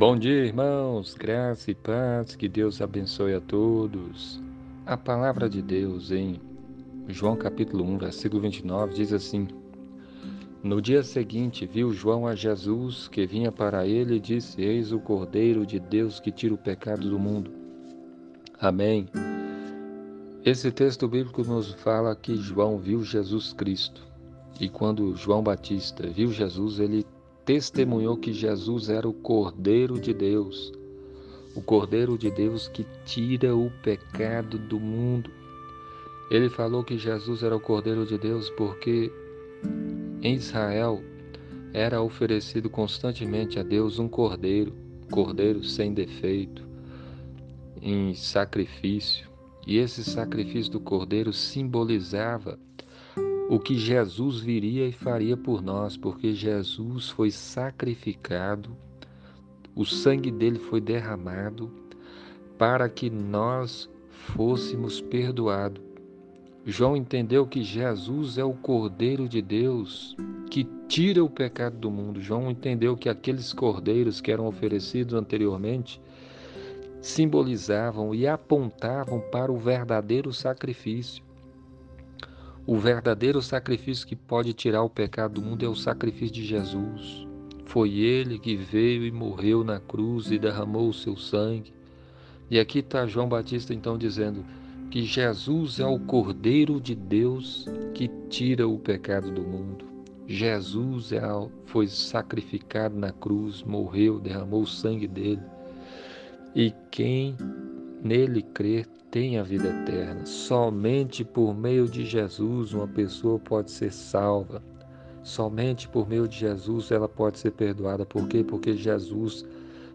Bom dia, irmãos, graça e paz, que Deus abençoe a todos. A palavra de Deus em João capítulo 1, versículo 29 diz assim: No dia seguinte viu João a Jesus que vinha para ele e disse: Eis o Cordeiro de Deus que tira o pecado do mundo. Amém. Esse texto bíblico nos fala que João viu Jesus Cristo. E quando João Batista viu Jesus, ele testemunhou que Jesus era o Cordeiro de Deus, o Cordeiro de Deus que tira o pecado do mundo. Ele falou que Jesus era o Cordeiro de Deus porque em Israel era oferecido constantemente a Deus um cordeiro, cordeiro sem defeito, em sacrifício. E esse sacrifício do cordeiro simbolizava o que Jesus viria e faria por nós, porque Jesus foi sacrificado, o sangue dele foi derramado para que nós fôssemos perdoados. João entendeu que Jesus é o Cordeiro de Deus que tira o pecado do mundo. João entendeu que aqueles cordeiros que eram oferecidos anteriormente simbolizavam e apontavam para o verdadeiro sacrifício. O verdadeiro sacrifício que pode tirar o pecado do mundo é o sacrifício de Jesus. Foi ele que veio e morreu na cruz e derramou o seu sangue. E aqui está João Batista então dizendo que Jesus é o Cordeiro de Deus que tira o pecado do mundo. Jesus é, foi sacrificado na cruz, morreu, derramou o sangue dele. E quem nele crer tem a vida eterna. Somente por meio de Jesus uma pessoa pode ser salva. Somente por meio de Jesus ela pode ser perdoada. Por quê? Porque Jesus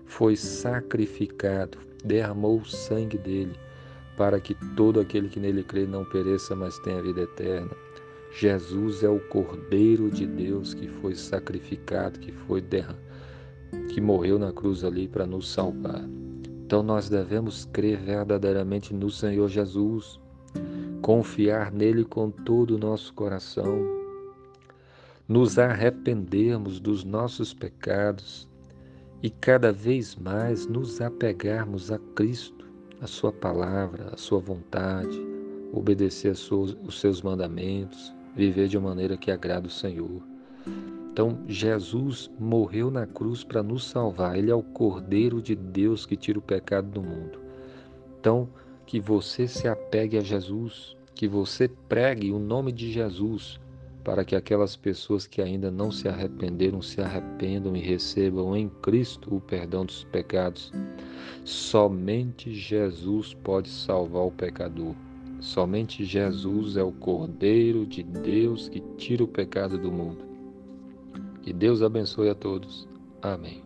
foi sacrificado, derramou o sangue dele, para que todo aquele que nele crê não pereça, mas tenha vida eterna. Jesus é o Cordeiro de Deus que foi sacrificado, que foi derramado, que morreu na cruz ali para nos salvar. Então nós devemos crer verdadeiramente no Senhor Jesus, confiar nele com todo o nosso coração, nos arrependermos dos nossos pecados e cada vez mais nos apegarmos a Cristo, a Sua palavra, a Sua vontade, obedecer os seus mandamentos, viver de maneira que agrada o Senhor. Então, Jesus morreu na cruz para nos salvar. Ele é o Cordeiro de Deus que tira o pecado do mundo. Então, que você se apegue a Jesus, que você pregue o nome de Jesus, para que aquelas pessoas que ainda não se arrependeram se arrependam e recebam em Cristo o perdão dos pecados. Somente Jesus pode salvar o pecador. Somente Jesus é o Cordeiro de Deus que tira o pecado do mundo. Que Deus abençoe a todos. Amém.